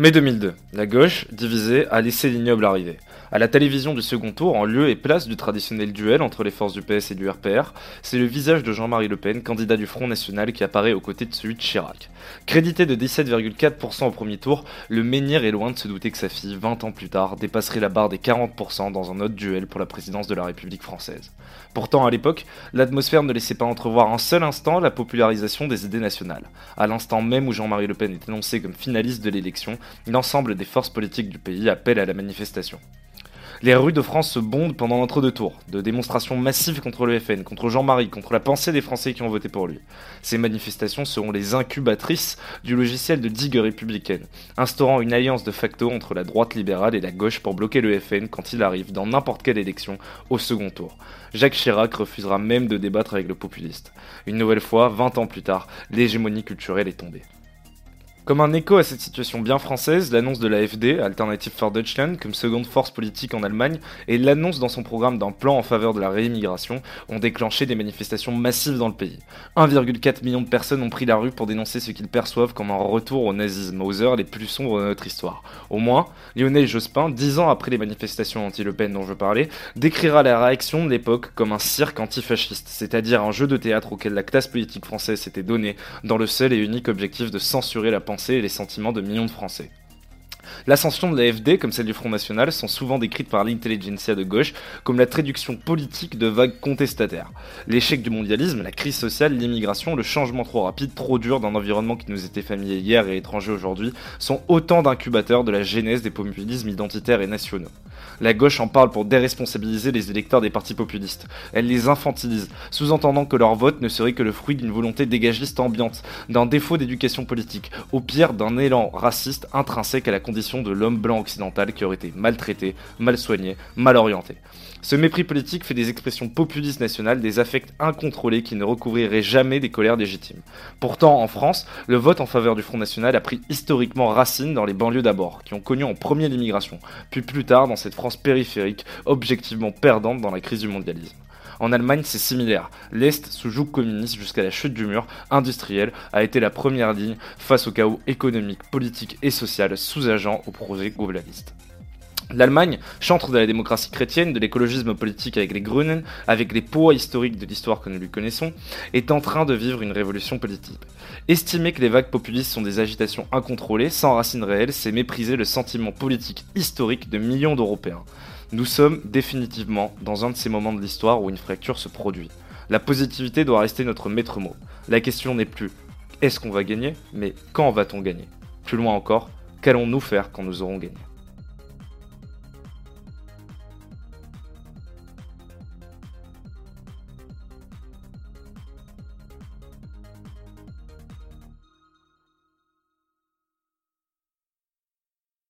Mai 2002, la gauche, divisée, a laissé l'ignoble arriver. À la télévision du second tour, en lieu et place du traditionnel duel entre les forces du PS et du RPR, c'est le visage de Jean-Marie Le Pen, candidat du Front National, qui apparaît aux côtés de celui de Chirac. Crédité de 17,4% au premier tour, le menhir est loin de se douter que sa fille, 20 ans plus tard, dépasserait la barre des 40% dans un autre duel pour la présidence de la République française. Pourtant, à l'époque, l'atmosphère ne laissait pas entrevoir un seul instant la popularisation des idées nationales. À l'instant même où Jean-Marie Le Pen est annoncé comme finaliste de l'élection, l'ensemble des forces politiques du pays appellent à la manifestation. Les rues de France se bondent pendant l'entre-deux tours, de démonstrations massives contre le FN, contre Jean-Marie, contre la pensée des Français qui ont voté pour lui. Ces manifestations seront les incubatrices du logiciel de digue républicaine, instaurant une alliance de facto entre la droite libérale et la gauche pour bloquer le FN quand il arrive dans n'importe quelle élection au second tour. Jacques Chirac refusera même de débattre avec le populiste. Une nouvelle fois, 20 ans plus tard, l'hégémonie culturelle est tombée. Comme un écho à cette situation bien française, l'annonce de l'AFD, Alternative for Deutschland, comme seconde force politique en Allemagne, et l'annonce dans son programme d'un plan en faveur de la réimmigration ont déclenché des manifestations massives dans le pays. 1,4 million de personnes ont pris la rue pour dénoncer ce qu'ils perçoivent comme un retour au nazisme, aux heures les plus sombres de notre histoire. Au moins, Lionel Jospin, dix ans après les manifestations anti-Le Pen dont je parlais, décrira la réaction de l'époque comme un cirque antifasciste, c'est-à-dire un jeu de théâtre auquel la classe politique française s'était donnée dans le seul et unique objectif de censurer la et les sentiments de millions de Français. L'ascension de l'AFD, comme celle du Front National, sont souvent décrites par l'intelligentsia de gauche comme la traduction politique de vagues contestataires. L'échec du mondialisme, la crise sociale, l'immigration, le changement trop rapide, trop dur d'un environnement qui nous était familier hier et étranger aujourd'hui, sont autant d'incubateurs de la genèse des populismes identitaires et nationaux. La gauche en parle pour déresponsabiliser les électeurs des partis populistes. Elle les infantilise, sous-entendant que leur vote ne serait que le fruit d'une volonté dégagiste ambiante, d'un défaut d'éducation politique, au pire d'un élan raciste intrinsèque à la de l'homme blanc occidental qui aurait été maltraité, mal soigné, mal orienté. Ce mépris politique fait des expressions populistes nationales des affects incontrôlés qui ne recouvriraient jamais des colères légitimes. Pourtant, en France, le vote en faveur du Front National a pris historiquement racine dans les banlieues d'abord, qui ont connu en premier l'immigration, puis plus tard dans cette France périphérique, objectivement perdante dans la crise du mondialisme. En Allemagne, c'est similaire. L'Est, sous joug communiste jusqu'à la chute du mur industriel, a été la première ligne face au chaos économique, politique et social sous-agent au projet globaliste. L'Allemagne, chantre de la démocratie chrétienne, de l'écologisme politique avec les Grünen, avec les poids historiques de l'histoire que nous lui connaissons, est en train de vivre une révolution politique. Estimer que les vagues populistes sont des agitations incontrôlées, sans racines réelles, c'est mépriser le sentiment politique historique de millions d'Européens. Nous sommes définitivement dans un de ces moments de l'histoire où une fracture se produit. La positivité doit rester notre maître mot. La question n'est plus est-ce qu'on va gagner, mais quand va-t-on gagner? Plus loin encore, qu'allons-nous faire quand nous aurons gagné?